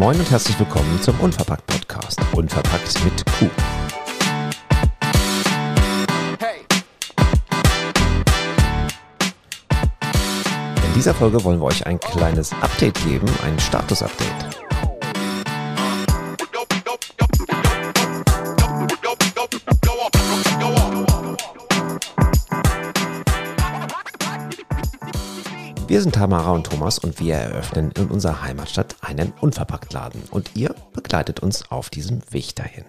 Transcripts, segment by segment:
Moin und herzlich willkommen zum Unverpackt Podcast. Unverpackt mit Q. In dieser Folge wollen wir euch ein kleines Update geben, ein Status-Update. Wir sind Tamara und Thomas und wir eröffnen in unserer Heimatstadt einen Unverpacktladen. Und ihr begleitet uns auf diesem Weg dahin.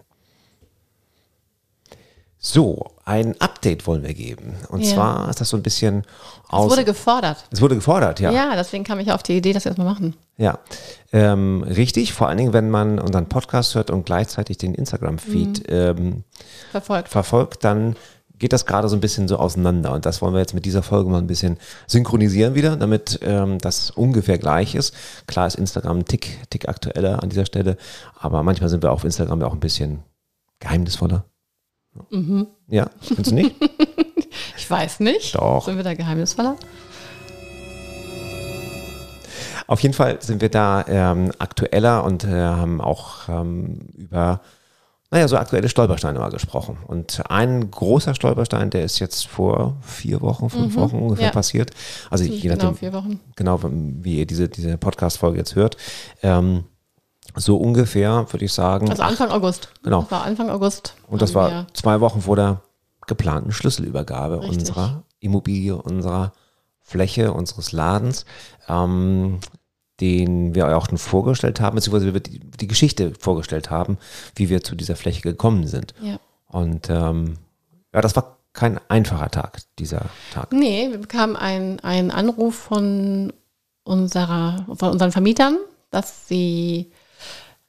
So, ein Update wollen wir geben. Und Ja. zwar ist das so ein bisschen Es aus. wurde gefordert. es wurde gefordert, ja. Ja. deswegen kam ich auf die Idee, dass wir das mal machen. Ja, ähm, richtig. Vor allen Dingen, wenn man unseren Podcast hört und gleichzeitig den Instagram-Feed ähm, Verfolgt. verfolgt, dann geht das gerade so ein bisschen so auseinander. Und das wollen wir jetzt mit dieser Folge mal ein bisschen synchronisieren wieder, damit ähm, das ungefähr gleich ist. Klar ist Instagram ein Tick, Tick aktueller an dieser Stelle, aber manchmal sind wir auf Instagram ja auch ein bisschen geheimnisvoller. Mhm. Ja, findest du nicht? Ich weiß nicht. Doch. Sind wir da geheimnisvoller? Auf jeden Fall sind wir da ähm, aktueller und äh, haben auch ähm, über, naja, so aktuelle Stolpersteine mal gesprochen. Und ein großer Stolperstein, der ist jetzt vor vier Wochen, fünf Wochen ungefähr ja. passiert. Also je genau, nachdem, vier Wochen. genau wie ihr diese, diese Podcast-Folge jetzt hört. Ähm, so ungefähr, würde ich sagen. Also Anfang August. Genau. Das war Anfang August. Und das war zwei Wochen vor der geplanten Schlüsselübergabe Richtig. unserer Immobilie, unserer Fläche, unseres Ladens, ähm, den wir auch schon vorgestellt haben, beziehungsweise wir die, die Geschichte vorgestellt haben, wie wir zu dieser Fläche gekommen sind. Ja. Und ähm, ja, das war kein einfacher Tag, dieser Tag. Nee, wir bekamen einen, einen Anruf von, unserer, von unseren Vermietern, dass sie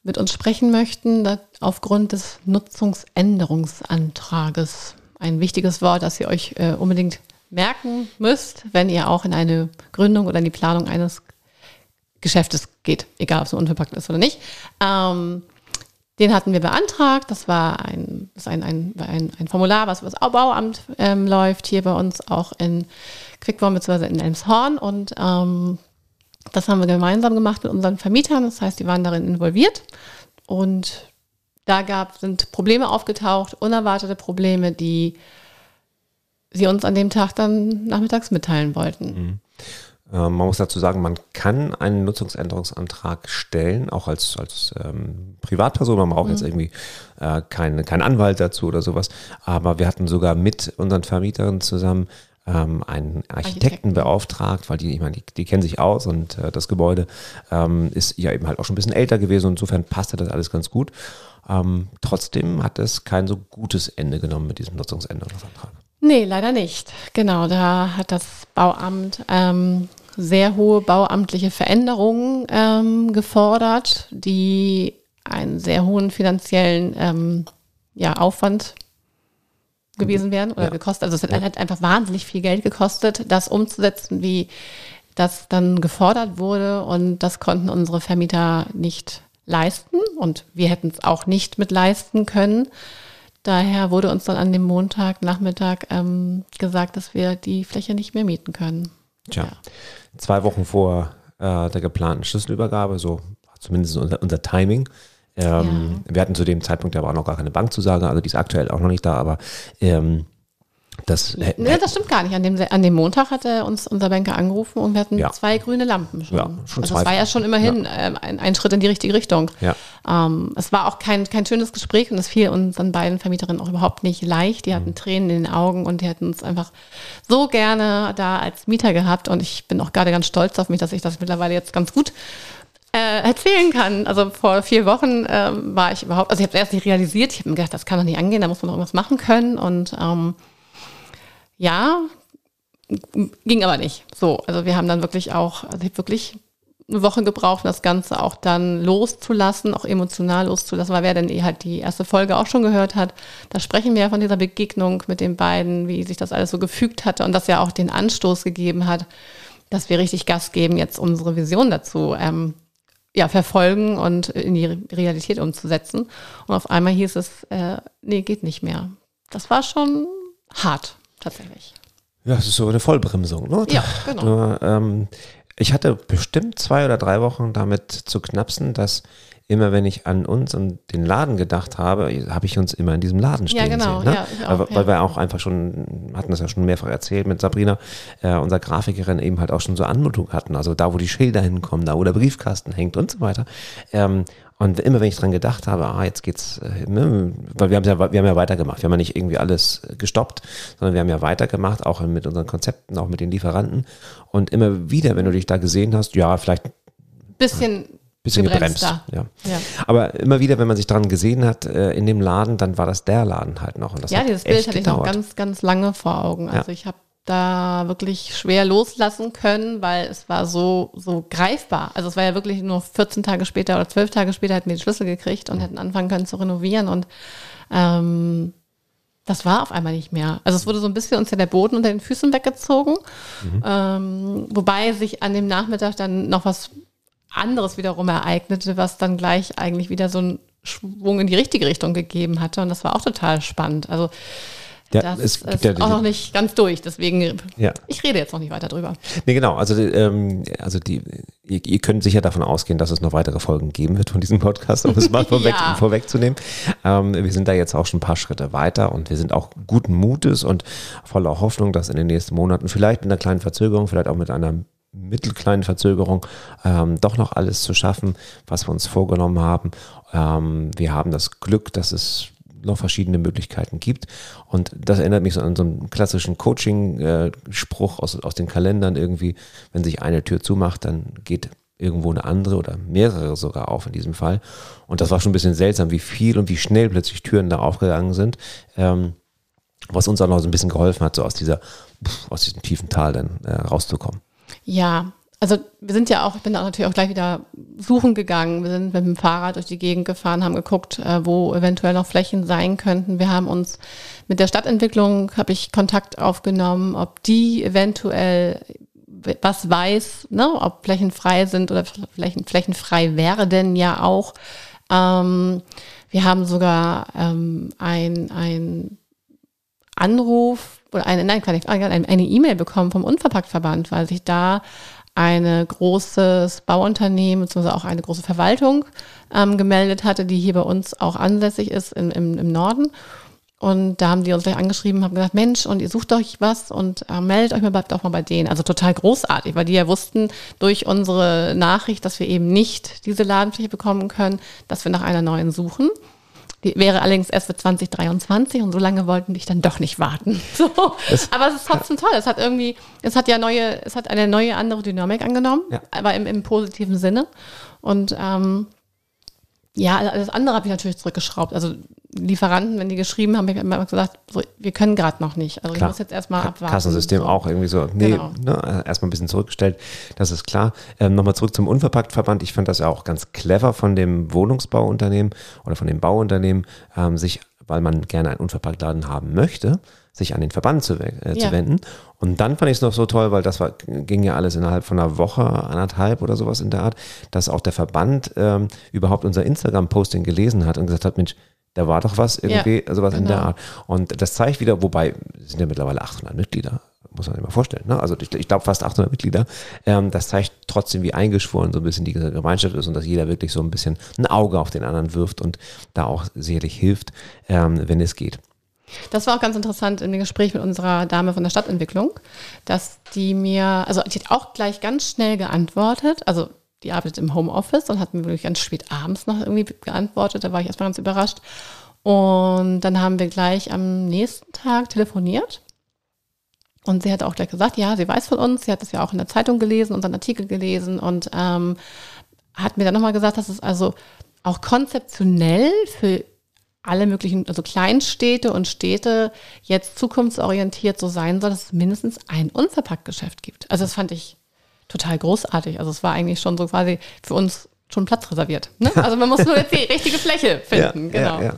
mit uns sprechen möchten, aufgrund des Nutzungsänderungsantrages. Ein wichtiges Wort, das ihr euch äh, unbedingt merken müsst, wenn ihr auch in eine Gründung oder in die Planung eines Geschäftes geht, egal ob es unverpackt ist oder nicht. Ähm, den hatten wir beantragt. Das war ein, das ein, ein, ein, ein Formular, was über das Bauamt ähm, läuft, hier bei uns auch in Quickborn bzw. in Elmshorn. Und ähm, das haben wir gemeinsam gemacht mit unseren Vermietern. Das heißt, die waren darin involviert. Und da gab, sind Probleme aufgetaucht, unerwartete Probleme, die sie uns an dem Tag dann nachmittags mitteilen wollten. Ähm, man muss dazu sagen, man kann einen Nutzungsänderungsantrag stellen, auch als, als ähm, Privatperson. Man braucht jetzt irgendwie äh, keinen keinen Anwalt dazu oder sowas. Aber wir hatten sogar mit unseren Vermieterinnen zusammen ähm, einen Architekten, Architekten. beauftragt, weil die, ich meine, die, die kennen sich aus und äh, das Gebäude ähm, ist ja eben halt auch schon ein bisschen älter gewesen und insofern passte das alles ganz gut. Ähm, trotzdem hat es kein so gutes Ende genommen mit diesem Nutzungsänderungsantrag. Nee, leider nicht. Genau, da hat das Bauamt ähm, sehr hohe bauamtliche Veränderungen ähm, gefordert, die einen sehr hohen finanziellen ähm, ja, Aufwand gewesen wären oder Ja. gekostet. Also es hat, hat einfach wahnsinnig viel Geld gekostet, das umzusetzen, wie das dann gefordert wurde. Und das konnten unsere Vermieter nicht leisten und wir hätten es auch nicht mit leisten können. Daher wurde uns dann an dem Montagnachmittag ähm, gesagt, dass wir die Fläche nicht mehr mieten können. Tja, Ja. zwei Wochen vor äh, der geplanten Schlüsselübergabe, so zumindest unser, unser Timing. Ähm, Wir hatten zu dem Zeitpunkt aber auch noch gar keine Bankzusage, also die ist aktuell auch noch nicht da, aber ähm, das hä- Nee, das stimmt gar nicht. An dem, an dem Montag hatte uns unser Banker angerufen und wir hatten Ja. zwei grüne Lampen schon. Ja, schon also das war ja schon immerhin ähm, ein, ein Schritt in die richtige Richtung. ja, Ähm, es war auch kein, kein schönes Gespräch und es fiel unseren beiden Vermieterinnen auch überhaupt nicht leicht. Die hatten Mhm. Tränen in den Augen und die hätten uns einfach so gerne da als Mieter gehabt. Und ich bin auch gerade ganz stolz auf mich, dass ich das mittlerweile jetzt ganz gut äh, erzählen kann. Also vor vier Wochen ähm, war ich überhaupt, also ich habe es erst nicht realisiert. Ich habe mir gedacht, das kann doch nicht angehen, da muss man doch irgendwas machen können. Und ähm, ja, ging aber nicht. So, also wir haben dann wirklich auch, also wirklich eine Woche gebraucht, das Ganze auch dann loszulassen, auch emotional loszulassen, weil wer denn eh halt die erste Folge auch schon gehört hat, da sprechen wir ja von dieser Begegnung mit den beiden, wie sich das alles so gefügt hatte und das ja auch den Anstoß gegeben hat, dass wir richtig Gas geben, jetzt unsere Vision dazu ähm, ja, verfolgen und in die Realität umzusetzen. Und auf einmal hieß es, äh, nee, geht nicht mehr. Das war schon hart, tatsächlich. Ja, es ist so eine Vollbremsung. Ne? Ja, genau. Nur, ähm, Ich hatte bestimmt zwei oder drei Wochen damit zu knapsen, dass immer wenn ich an uns und den Laden gedacht habe, habe ich uns immer in diesem Laden stehen Ja, genau, sehen. Ne? ja, auch, weil, ja. weil wir auch einfach schon, hatten das ja schon mehrfach erzählt mit Sabrina, äh, unserer Grafikerin eben halt auch schon so Anmutung hatten. Also da, wo die Schilder hinkommen, da, wo der Briefkasten hängt und so weiter. Ähm, und immer wenn ich dran gedacht habe, ah, jetzt geht's, äh, ne, weil wir haben ja, wir haben ja weitergemacht. Wir haben ja nicht irgendwie alles äh, gestoppt, sondern wir haben ja weitergemacht, auch mit unseren Konzepten, auch mit den Lieferanten. Und immer wieder, wenn du dich da gesehen hast, ja, vielleicht Bisschen, bisschen gebremst. gebremster. Ja. Ja. Aber immer wieder, wenn man sich dran gesehen hat, äh, in dem Laden, dann war das der Laden halt noch. Ja, dieses Bild hatte ich noch ganz, ganz lange vor Augen. Also ich habe da wirklich schwer loslassen können, weil es war so, so greifbar. Also es war ja wirklich nur 14 Tage später oder 12 Tage später hätten wir den Schlüssel gekriegt und hätten anfangen können zu renovieren und ähm, das war auf einmal nicht mehr. Also es wurde so ein bisschen uns ja der Boden unter den Füßen weggezogen, ähm, wobei sich an dem Nachmittag dann noch was anderes wiederum ereignete, was dann gleich eigentlich wieder so einen Schwung in die richtige Richtung gegeben hatte und das war auch total spannend. Also Ja, das es ist ja auch noch nicht ganz durch, deswegen Ja. ich rede jetzt noch nicht weiter drüber. Nee, genau. Also, ähm, also die, ihr, ihr könnt sicher davon ausgehen, dass es noch weitere Folgen geben wird von diesem Podcast, um es mal vorweg, Ja. vorwegzunehmen. Ähm, wir sind da jetzt auch schon ein paar Schritte weiter und wir sind auch guten Mutes und voller Hoffnung, dass in den nächsten Monaten vielleicht mit einer kleinen Verzögerung, vielleicht auch mit einer mittelkleinen Verzögerung ähm, doch noch alles zu schaffen, was wir uns vorgenommen haben. Ähm, wir haben das Glück, dass es noch verschiedene Möglichkeiten gibt. Und das erinnert mich so an so einen klassischen Coaching-Spruch aus, aus den Kalendern irgendwie. Wenn sich eine Tür zumacht, dann geht irgendwo eine andere oder mehrere sogar auf in diesem Fall. Und das war schon ein bisschen seltsam, wie viel und wie schnell plötzlich Türen da aufgegangen sind. Ähm, was uns auch noch so ein bisschen geholfen hat, so aus dieser, aus diesem tiefen Tal dann äh, rauszukommen. Ja, also wir sind ja auch, ich bin auch natürlich auch gleich wieder suchen gegangen. Wir sind mit dem Fahrrad durch die Gegend gefahren, haben geguckt, äh, wo eventuell noch Flächen sein könnten. Wir haben uns mit der Stadtentwicklung, habe ich Kontakt aufgenommen, ob die eventuell was weiß, ne, ob Flächen frei sind oder Flächen, Flächen frei werden ja auch. Ähm, wir haben sogar ähm, ein, ein Anruf oder eine, nein, eine E-Mail bekommen vom Unverpacktverband, weil sich da eine großes Bauunternehmen beziehungsweise auch eine große Verwaltung ähm, gemeldet hatte, die hier bei uns auch ansässig ist im, im, im Norden. Und da haben die uns gleich angeschrieben, haben gesagt, Mensch, und ihr sucht euch was und äh, meldet euch mal, bleibt auch mal bei denen. Also total großartig, weil die ja wussten durch unsere Nachricht, dass wir eben nicht diese Ladenfläche bekommen können, dass wir nach einer neuen suchen. Die wäre allerdings erst für 2023 und so lange wollten die dann doch nicht warten. So. Aber es ist trotzdem toll. Es hat irgendwie, es hat ja neue, es hat eine neue andere Dynamik angenommen, Ja. aber im, im positiven Sinne. Und ähm, ja, alles andere habe ich natürlich zurückgeschraubt. Also Lieferanten, wenn die geschrieben haben, habe ich immer gesagt, so, wir können gerade noch nicht. Also Klar. ich muss jetzt erstmal abwarten. Kassensystem auch irgendwie so, nee, Genau. ne, erstmal ein bisschen zurückgestellt, das ist klar. Ähm, Nochmal zurück zum Unverpacktverband. Ich fand das ja auch ganz clever von dem Wohnungsbauunternehmen oder von dem Bauunternehmen, ähm, sich, weil man gerne einen Unverpacktladen haben möchte, sich an den Verband zu, äh, zu Ja. wenden. Und dann fand ich es noch so toll, weil das war, ging ja alles innerhalb von einer Woche, anderthalb oder sowas in der Art, dass auch der Verband ähm, überhaupt unser Instagram-Posting gelesen hat und gesagt hat, Mensch, da war doch was irgendwie, sowas in der genau. Art. Und das zeigt wieder, wobei es sind ja mittlerweile 800 Mitglieder, muss man sich mal vorstellen. Ne? Also ich, ich glaube fast 800 Mitglieder. Ähm, das zeigt trotzdem, wie eingeschworen so ein bisschen die Gemeinschaft ist und dass jeder wirklich so ein bisschen ein Auge auf den anderen wirft und da auch sicherlich hilft, ähm, wenn es geht. Das war auch ganz interessant in dem Gespräch mit unserer Dame von der Stadtentwicklung, dass die mir, also die hat auch gleich ganz schnell geantwortet. Also die arbeitet im Homeoffice und hat mir wirklich ganz spät abends noch irgendwie geantwortet. Da war ich erstmal ganz überrascht. Und dann haben wir gleich am nächsten Tag telefoniert. Und sie hat auch gleich gesagt, ja, sie weiß von uns, sie hat es ja auch in der Zeitung gelesen, unseren Artikel gelesen und ähm, hat mir dann nochmal gesagt, dass es also auch konzeptionell für alle möglichen, also Kleinstädte und Städte jetzt zukunftsorientiert so sein soll, dass es mindestens ein Unverpacktgeschäft gibt. Also das fand ich total großartig. Also es war eigentlich schon so quasi für uns schon Platz reserviert. Ne? Also man muss nur jetzt die richtige Fläche finden. genau. Ja, ja.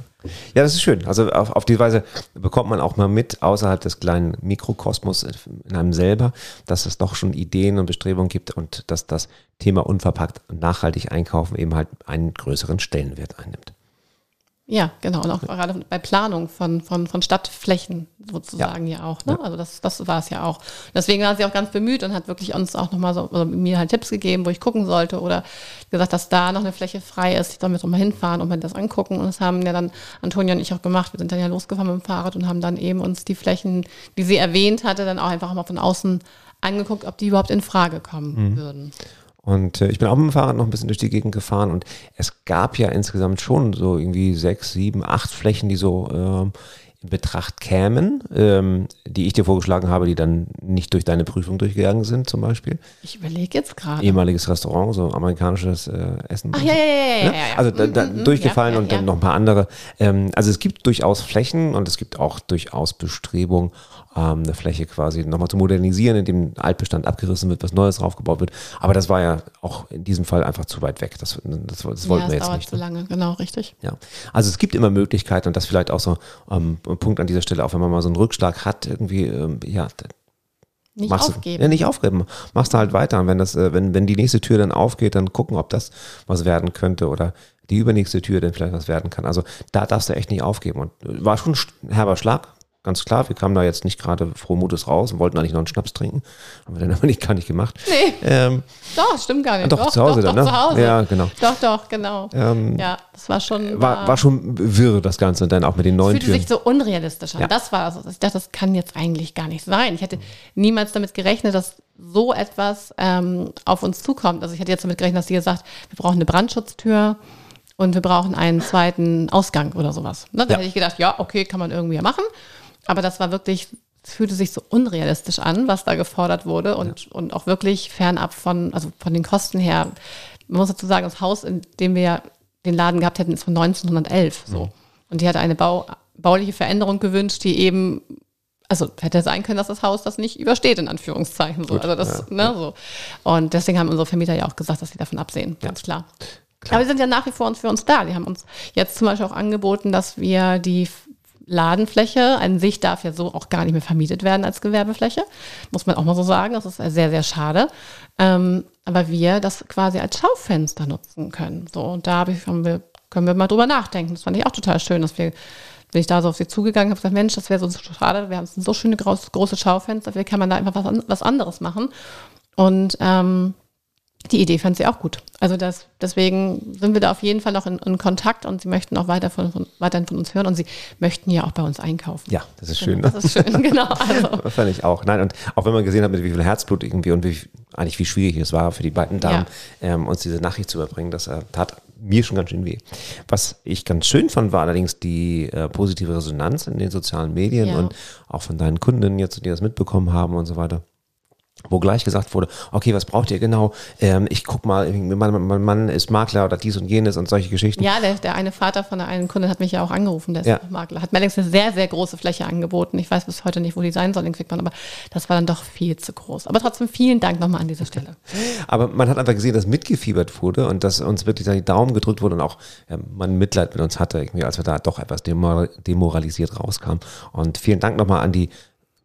ja, das ist schön. Also auf, auf die Weise bekommt man auch mal mit, außerhalb des kleinen Mikrokosmos in einem selber, dass es doch schon Ideen und Bestrebungen gibt und dass das Thema unverpackt und nachhaltig einkaufen eben halt einen größeren Stellenwert einnimmt. Ja, genau. Und auch gerade bei Planung von, von, von Stadtflächen sozusagen ja, ja auch. Ne? Ja. Also das, das war es ja auch. Deswegen war sie auch ganz bemüht und hat wirklich uns auch nochmal so, also mir halt Tipps gegeben, wo ich gucken sollte oder gesagt, dass da noch eine Fläche frei ist. Ich soll mir doch mal hinfahren und mir das angucken. Und das haben ja dann Antonia und ich auch gemacht. Wir sind dann ja losgefahren mit dem Fahrrad und haben dann eben uns die Flächen, die sie erwähnt hatte, dann auch einfach mal von außen angeguckt, ob die überhaupt in Frage kommen mhm. würden. Und äh, ich bin auch mit dem Fahrrad noch ein bisschen durch die Gegend gefahren und es gab ja insgesamt schon so irgendwie sechs, sieben, acht Flächen, die so ähm, in Betracht kämen, ähm, die ich dir vorgeschlagen habe, die dann nicht durch deine Prüfung durchgegangen sind, zum Beispiel. Ich überlege jetzt gerade. Ehemaliges Restaurant, so amerikanisches äh, Essen. Ach ja, ja, ja, ja, ja. Also da, da mm, durchgefallen ja, und dann noch ein paar andere. Ähm, also es gibt durchaus Flächen und es gibt auch durchaus Bestrebungen, ähm, eine Fläche quasi nochmal zu modernisieren, indem Altbestand abgerissen wird, was Neues draufgebaut wird. Aber das war ja auch in diesem Fall einfach zu weit weg. Das, das, das wollten ja, wir jetzt nicht. zu ne? lange, genau, richtig. Ja, also es gibt immer Möglichkeiten und das vielleicht auch so ähm, ein Punkt an dieser Stelle, auch wenn man mal so einen Rückschlag hat, irgendwie, ähm, ja, nicht machst aufgeben. Du, ja, nicht aufgeben. Machst du halt weiter. Und wenn das, äh, wenn, wenn die nächste Tür dann aufgeht, dann gucken, ob das was werden könnte oder die übernächste Tür dann vielleicht was werden kann. Also da darfst du echt nicht aufgeben. Und äh, war schon ein herber Schlag, Ganz klar, wir kamen da jetzt nicht gerade froh Mutes raus und wollten eigentlich noch einen Schnaps trinken. Haben wir dann aber nicht, gar nicht gemacht. Nee. Ähm, doch, stimmt gar nicht. Doch, doch zu Hause doch, dann, doch, ne? Zu Hause. Ja, genau. Doch, doch, genau. Ähm, ja, das war schon. War, war schon wirr, das Ganze, und dann auch mit den neuen Türen. fühlte sich so unrealistisch an. Ja. Das war also, ich dachte, das kann jetzt eigentlich gar nicht sein. Ich hätte niemals damit gerechnet, dass so etwas ähm, auf uns zukommt. Also ich hätte jetzt damit gerechnet, dass sie gesagt, wir brauchen eine Brandschutztür und wir brauchen einen zweiten Ausgang oder sowas. Ne? Da ja. hätte ich gedacht, ja, okay, kann man irgendwie machen. Aber das war wirklich, es fühlte sich so unrealistisch an, was da gefordert wurde und, ja. und auch wirklich fernab von, also von den Kosten her. Man muss dazu sagen, das Haus, in dem wir den Laden gehabt hätten, ist von 1911 so. Mhm. Und die hatte eine Bau, bauliche Veränderung gewünscht, die eben also hätte sein können, dass das Haus das nicht übersteht, in Anführungszeichen. So. also das, ja, ne, ja. so. Und deswegen haben unsere Vermieter ja auch gesagt, dass sie davon absehen, ganz klar. klar. Aber wir sind ja nach wie vor uns für uns da. Die haben uns jetzt zum Beispiel auch angeboten, dass wir die Ladenfläche an sich darf ja so auch gar nicht mehr vermietet werden als Gewerbefläche. Muss man auch mal so sagen. Das ist sehr, sehr schade. Ähm, aber wir das quasi als Schaufenster nutzen können. So, und da ich, wir, können wir mal drüber nachdenken. Das fand ich auch total schön, dass wir, bin ich da so auf sie zugegangen habe, gesagt, Mensch, das wäre so schade. Wir haben so schöne groß, große Schaufenster. Vielleicht kann man da einfach was, was anderes machen. Und ähm, die Idee fand sie auch gut. Also das, deswegen sind wir da auf jeden Fall noch in, in Kontakt und sie möchten auch weiter von, von, weiterhin von uns hören und sie möchten ja auch bei uns einkaufen. Ja, das ist schön. Genau, das ist schön, genau. Also. das fand ich auch. Nein, und auch wenn man gesehen hat, mit wie viel Herzblut irgendwie und wie, eigentlich wie schwierig es war für die beiden Damen, ja. ähm, uns diese Nachricht zu überbringen, das äh, tat mir schon ganz schön weh. Was ich ganz schön fand, war allerdings die äh, positive Resonanz in den sozialen Medien ja. und auch von deinen Kunden jetzt, die das mitbekommen haben und so weiter wo gleich gesagt wurde, okay, was braucht ihr genau? Ähm, ich guck mal, mein, mein, Mann ist Makler oder dies und jenes und solche Geschichten. Ja, der, der eine Vater von der einen Kundin hat mich ja auch angerufen, der ist ja. Makler. Hat mir allerdings eine sehr, sehr große Fläche angeboten. Ich weiß bis heute nicht, wo die sein soll in Quickmann, aber das war dann doch viel zu groß. Aber trotzdem vielen Dank nochmal an dieser Stelle. aber man hat einfach gesehen, dass mitgefiebert wurde und dass uns wirklich die Daumen gedrückt wurde und auch ja, man Mitleid mit uns hatte, irgendwie, als wir da doch etwas demoralisiert rauskamen. Und vielen Dank nochmal an die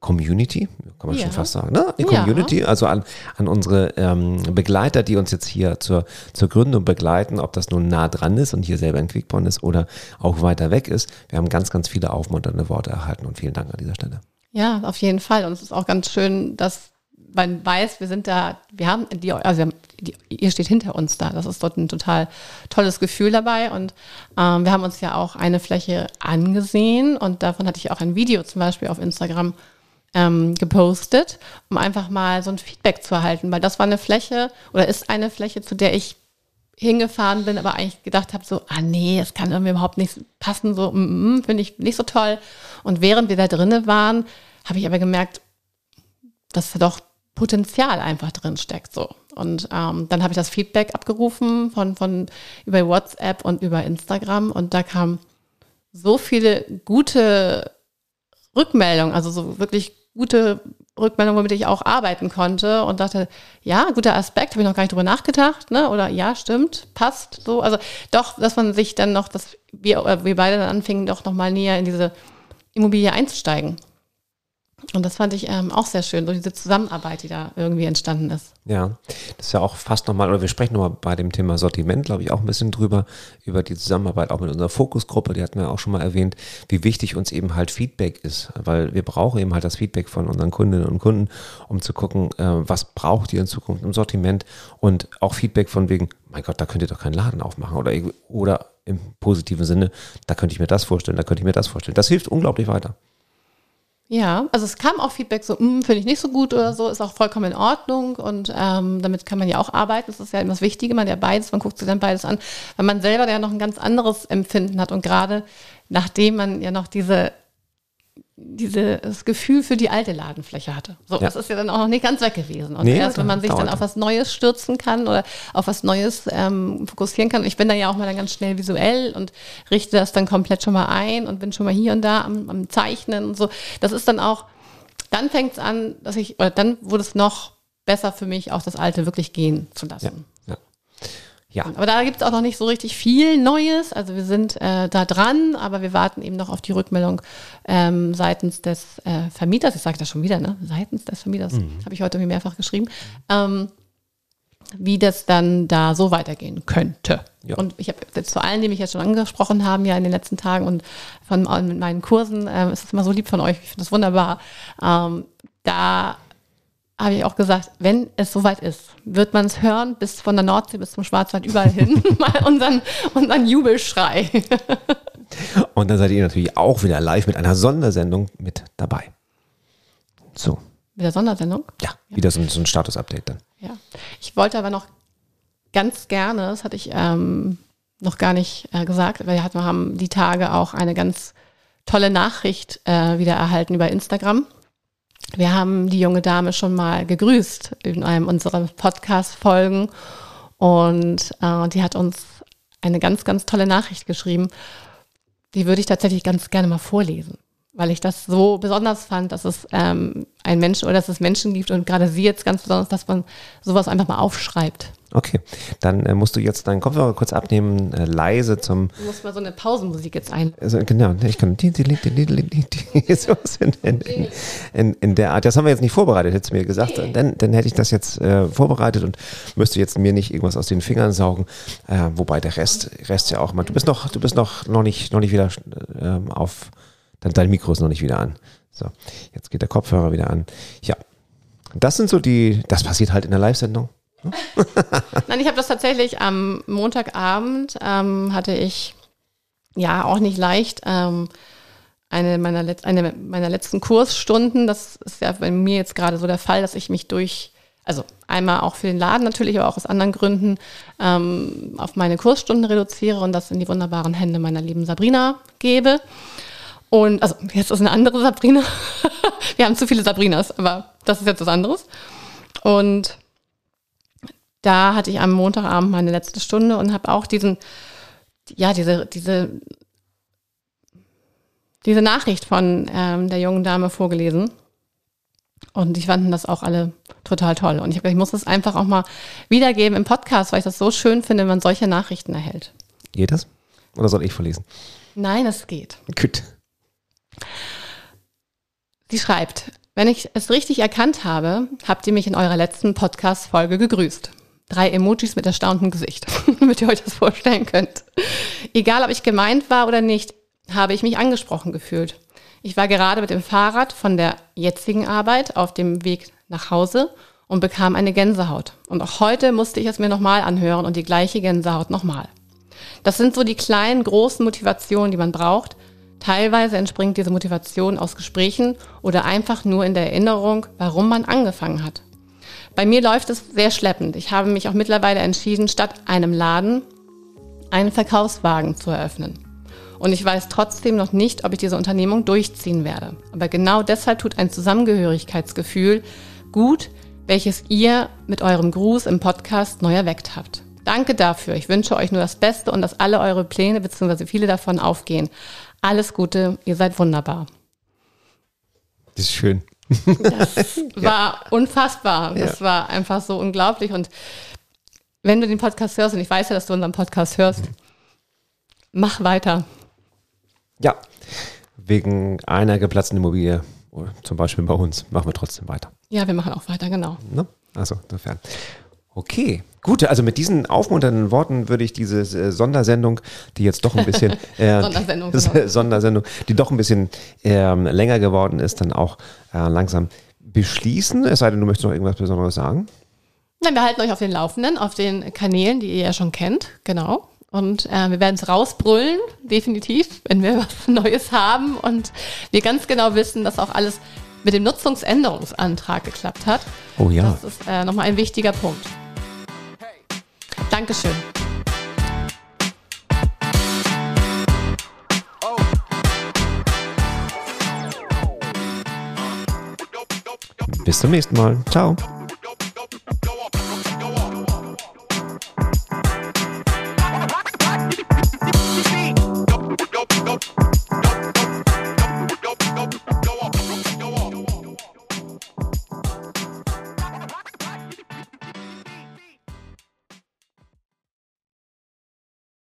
Community, kann man ja. schon fast sagen, ne? Die Community, ja. also an, an unsere ähm, Begleiter, die uns jetzt hier zur, zur Gründung begleiten, ob das nun nah dran ist und hier selber in Quickborn ist oder auch weiter weg ist. Wir haben ganz, ganz viele aufmunternde Worte erhalten und vielen Dank an dieser Stelle. Ja, auf jeden Fall. Und es ist auch ganz schön, dass man weiß, wir sind da, wir haben die, also die, ihr steht hinter uns da. Das ist dort ein total tolles Gefühl dabei. Und ähm, wir haben uns ja auch eine Fläche angesehen und davon hatte ich auch ein Video zum Beispiel auf Instagram ähm, gepostet, um einfach mal so ein Feedback zu erhalten, weil das war eine Fläche oder ist eine Fläche, zu der ich hingefahren bin, aber eigentlich gedacht habe, so, ah nee, es kann irgendwie überhaupt nicht passen, so, mm, mm, finde ich nicht so toll. Und während wir da drinnen waren, habe ich aber gemerkt, dass da doch Potenzial einfach drin steckt, so. Und ähm, dann habe ich das Feedback abgerufen von, von über WhatsApp und über Instagram und da kamen so viele gute Rückmeldungen, also so wirklich gute Rückmeldung, womit ich auch arbeiten konnte und dachte, ja, guter Aspekt, habe ich noch gar nicht drüber nachgedacht, ne? Oder ja, stimmt, passt so. Also doch, dass man sich dann noch, dass wir, wir beide dann anfingen, doch nochmal näher in diese Immobilie einzusteigen. Und das fand ich ähm, auch sehr schön, so diese Zusammenarbeit, die da irgendwie entstanden ist. Ja, das ist ja auch fast nochmal, oder wir sprechen nochmal bei dem Thema Sortiment, glaube ich, auch ein bisschen drüber, über die Zusammenarbeit auch mit unserer Fokusgruppe, die hatten wir auch schon mal erwähnt, wie wichtig uns eben halt Feedback ist, weil wir brauchen eben halt das Feedback von unseren Kundinnen und Kunden, um zu gucken, äh, was braucht ihr in Zukunft im Sortiment und auch Feedback von wegen, mein Gott, da könnt ihr doch keinen Laden aufmachen oder, oder im positiven Sinne, da könnte ich mir das vorstellen, da könnte ich mir das vorstellen. Das hilft unglaublich weiter. Ja, also es kam auch Feedback so, hm, finde ich nicht so gut oder so, ist auch vollkommen in Ordnung. Und ähm, damit kann man ja auch arbeiten. Das ist ja immer das Wichtige, man ja beides, man guckt sich dann beides an, weil man selber ja noch ein ganz anderes Empfinden hat. Und gerade nachdem man ja noch diese dieses Gefühl für die alte Ladenfläche hatte. So, ja. das ist ja dann auch noch nicht ganz weg gewesen. Und nee, erst wenn man sich dann auf was Neues stürzen kann oder auf was Neues ähm, fokussieren kann. Ich bin da ja auch mal dann ganz schnell visuell und richte das dann komplett schon mal ein und bin schon mal hier und da am, am Zeichnen und so. Das ist dann auch, dann fängt es an, dass ich, oder dann wurde es noch besser für mich, auch das Alte wirklich gehen zu lassen. Ja. Aber da gibt es auch noch nicht so richtig viel Neues. Also wir sind äh, da dran, aber wir warten eben noch auf die Rückmeldung ähm, seitens des äh, Vermieters. Ich sage das schon wieder, ne? Seitens des Vermieters. Mhm. Habe ich heute mehrfach geschrieben. Ähm, wie das dann da so weitergehen könnte. Ja. Und ich habe jetzt zu allen, die mich jetzt schon angesprochen haben, ja in den letzten Tagen und von meinen Kursen, äh, ist es immer so lieb von euch, ich finde das wunderbar. Ähm, da habe ich auch gesagt, wenn es soweit ist, wird man es hören, bis von der Nordsee bis zum Schwarzwald überall hin, mal unseren, unseren Jubelschrei. Und dann seid ihr natürlich auch wieder live mit einer Sondersendung mit dabei. So. Mit der Sondersendung? Ja, ja. wieder so, so ein Status-Update dann. Ja. Ich wollte aber noch ganz gerne, das hatte ich ähm, noch gar nicht äh, gesagt, weil wir haben die Tage auch eine ganz tolle Nachricht äh, wieder erhalten über Instagram. Wir haben die junge Dame schon mal gegrüßt in einem unserer Podcast-Folgen und äh, die hat uns eine ganz, ganz tolle Nachricht geschrieben. Die würde ich tatsächlich ganz gerne mal vorlesen weil ich das so besonders fand, dass es ähm, ein Mensch oder dass es Menschen gibt und gerade sie jetzt ganz besonders, dass man sowas einfach mal aufschreibt. Okay, dann äh, musst du jetzt deinen Kopfhörer kurz abnehmen, äh, leise zum. Du musst mal so eine Pausenmusik jetzt ein. Also, genau, ich kann sowas in, in, in, in, der Art. Das haben wir jetzt nicht vorbereitet, hättest du mir gesagt. Dann, dann hätte ich das jetzt äh, vorbereitet und müsste jetzt mir nicht irgendwas aus den Fingern saugen. Äh, wobei der Rest, Rest ja auch mal. Du bist noch, du bist noch, noch nicht, noch nicht wieder äh, auf dann dein Mikro ist noch nicht wieder an. So, jetzt geht der Kopfhörer wieder an. Ja, das sind so die, das passiert halt in der Live-Sendung. Nein, ich habe das tatsächlich am Montagabend ähm, hatte ich ja auch nicht leicht ähm, eine, meiner Let eine meiner letzten Kursstunden. Das ist ja bei mir jetzt gerade so der Fall, dass ich mich durch, also einmal auch für den Laden natürlich, aber auch aus anderen Gründen ähm, auf meine Kursstunden reduziere und das in die wunderbaren Hände meiner lieben Sabrina gebe. Und also jetzt ist eine andere Sabrina. Wir haben zu viele Sabrinas, aber das ist jetzt was anderes. Und da hatte ich am Montagabend meine letzte Stunde und habe auch diesen, ja, diese, diese, diese Nachricht von ähm, der jungen Dame vorgelesen. Und ich fanden das auch alle total toll. Und ich habe ich muss das einfach auch mal wiedergeben im Podcast, weil ich das so schön finde, wenn man solche Nachrichten erhält. Geht das? Oder soll ich verlesen? Nein, es geht. Gut. Sie schreibt, wenn ich es richtig erkannt habe, habt ihr mich in eurer letzten Podcast-Folge gegrüßt. Drei Emojis mit erstauntem Gesicht, damit ihr euch das vorstellen könnt. Egal, ob ich gemeint war oder nicht, habe ich mich angesprochen gefühlt. Ich war gerade mit dem Fahrrad von der jetzigen Arbeit auf dem Weg nach Hause und bekam eine Gänsehaut. Und auch heute musste ich es mir nochmal anhören und die gleiche Gänsehaut nochmal. Das sind so die kleinen, großen Motivationen, die man braucht, Teilweise entspringt diese Motivation aus Gesprächen oder einfach nur in der Erinnerung, warum man angefangen hat. Bei mir läuft es sehr schleppend. Ich habe mich auch mittlerweile entschieden, statt einem Laden einen Verkaufswagen zu eröffnen. Und ich weiß trotzdem noch nicht, ob ich diese Unternehmung durchziehen werde. Aber genau deshalb tut ein Zusammengehörigkeitsgefühl gut, welches ihr mit eurem Gruß im Podcast neu erweckt habt. Danke dafür. Ich wünsche euch nur das Beste und dass alle eure Pläne bzw. viele davon aufgehen. Alles Gute, ihr seid wunderbar. Das ist schön. Das war unfassbar. Das war einfach so unglaublich. Und wenn du den Podcast hörst, und ich weiß ja, dass du unseren Podcast hörst, mach weiter. Ja, wegen einer geplatzten Immobilie zum Beispiel bei uns, machen wir trotzdem weiter. Ja, wir machen auch weiter, genau. Ne? Also insofern. Okay, gut. Also mit diesen aufmunternden Worten würde ich diese äh, Sondersendung, die jetzt doch ein bisschen äh, Sondersendung, genau. Sondersendung, die doch ein bisschen ähm, länger geworden ist, dann auch äh, langsam beschließen. Es sei denn, du möchtest noch irgendwas Besonderes sagen. Nein, wir halten euch auf den Laufenden, auf den Kanälen, die ihr ja schon kennt, genau. Und äh, wir werden es rausbrüllen, definitiv, wenn wir was Neues haben und wir ganz genau wissen, dass auch alles mit dem Nutzungsänderungsantrag geklappt hat. Oh ja. Das ist äh, nochmal ein wichtiger Punkt. Dankeschön. Bis zum nächsten Mal. Ciao.